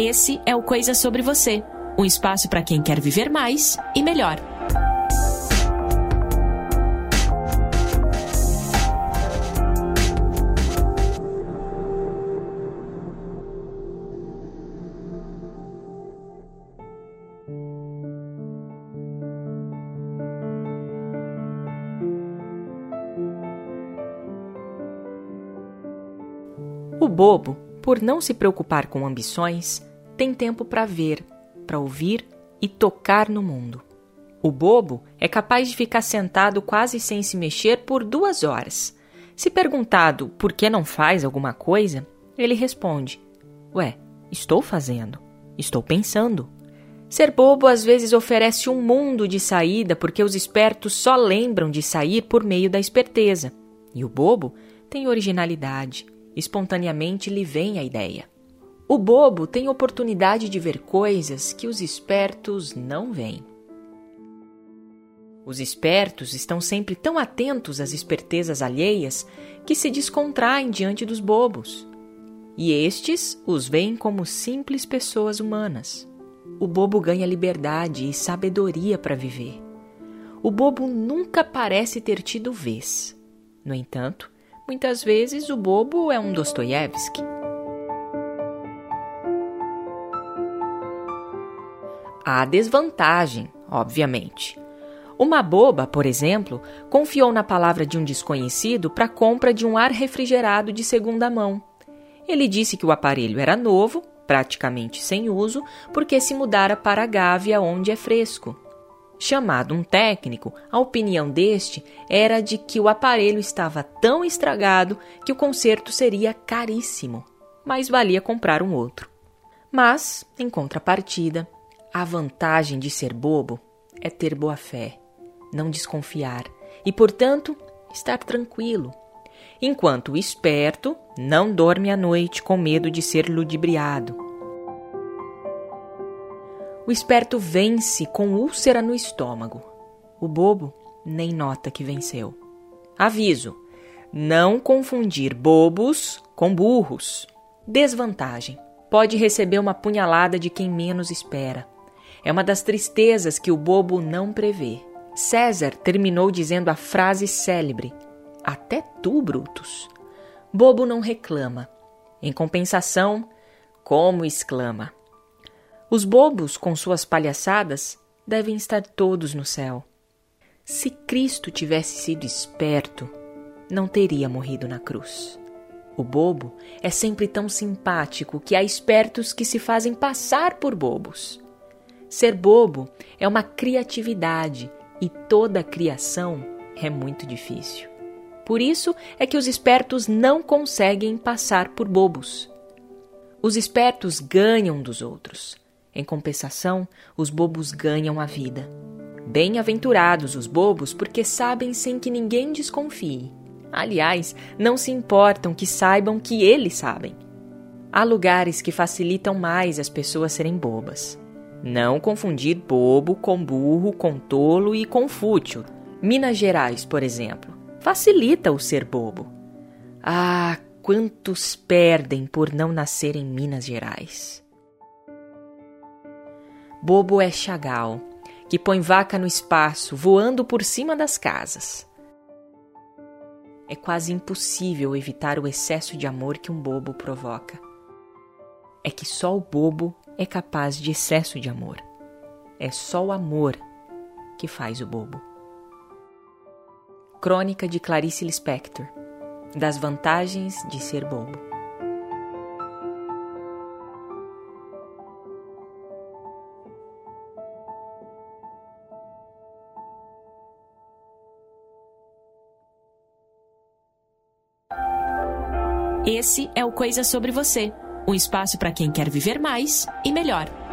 Esse é o Coisa Sobre Você um espaço para quem quer viver mais e melhor. O bobo, por não se preocupar com ambições, tem tempo para ver, para ouvir e tocar no mundo. O bobo é capaz de ficar sentado quase sem se mexer por duas horas. Se perguntado por que não faz alguma coisa, ele responde: Ué, estou fazendo, estou pensando. Ser bobo às vezes oferece um mundo de saída porque os espertos só lembram de sair por meio da esperteza. E o bobo tem originalidade, espontaneamente lhe vem a ideia. O bobo tem oportunidade de ver coisas que os espertos não veem. Os espertos estão sempre tão atentos às espertezas alheias que se descontraem diante dos bobos. E estes os veem como simples pessoas humanas. O bobo ganha liberdade e sabedoria para viver. O bobo nunca parece ter tido vez. No entanto, Muitas vezes o bobo é um Dostoiévski. Há desvantagem, obviamente. Uma boba, por exemplo, confiou na palavra de um desconhecido para a compra de um ar refrigerado de segunda mão. Ele disse que o aparelho era novo, praticamente sem uso, porque se mudara para a Gávea, onde é fresco. Chamado um técnico, a opinião deste era de que o aparelho estava tão estragado que o conserto seria caríssimo, mas valia comprar um outro. Mas, em contrapartida, a vantagem de ser bobo é ter boa fé, não desconfiar e, portanto, estar tranquilo. Enquanto o esperto não dorme à noite com medo de ser ludibriado o esperto vence com úlcera no estômago. O bobo nem nota que venceu. Aviso: não confundir bobos com burros. Desvantagem: pode receber uma punhalada de quem menos espera. É uma das tristezas que o bobo não prevê. César terminou dizendo a frase célebre: Até tu, Brutus. Bobo não reclama. Em compensação, como exclama: os bobos, com suas palhaçadas, devem estar todos no céu. Se Cristo tivesse sido esperto, não teria morrido na cruz. O bobo é sempre tão simpático que há espertos que se fazem passar por bobos. Ser bobo é uma criatividade e toda criação é muito difícil. Por isso é que os espertos não conseguem passar por bobos. Os espertos ganham dos outros. Em compensação, os bobos ganham a vida. Bem-aventurados os bobos, porque sabem sem que ninguém desconfie. Aliás, não se importam que saibam que eles sabem. Há lugares que facilitam mais as pessoas serem bobas. Não confundir bobo com burro, com tolo e com fútil. Minas Gerais, por exemplo, facilita o ser bobo. Ah, quantos perdem por não nascer em Minas Gerais! Bobo é Chagall, que põe vaca no espaço, voando por cima das casas. É quase impossível evitar o excesso de amor que um bobo provoca. É que só o bobo é capaz de excesso de amor. É só o amor que faz o bobo. Crônica de Clarice Lispector Das vantagens de ser bobo. Esse é o Coisa Sobre Você um espaço para quem quer viver mais e melhor.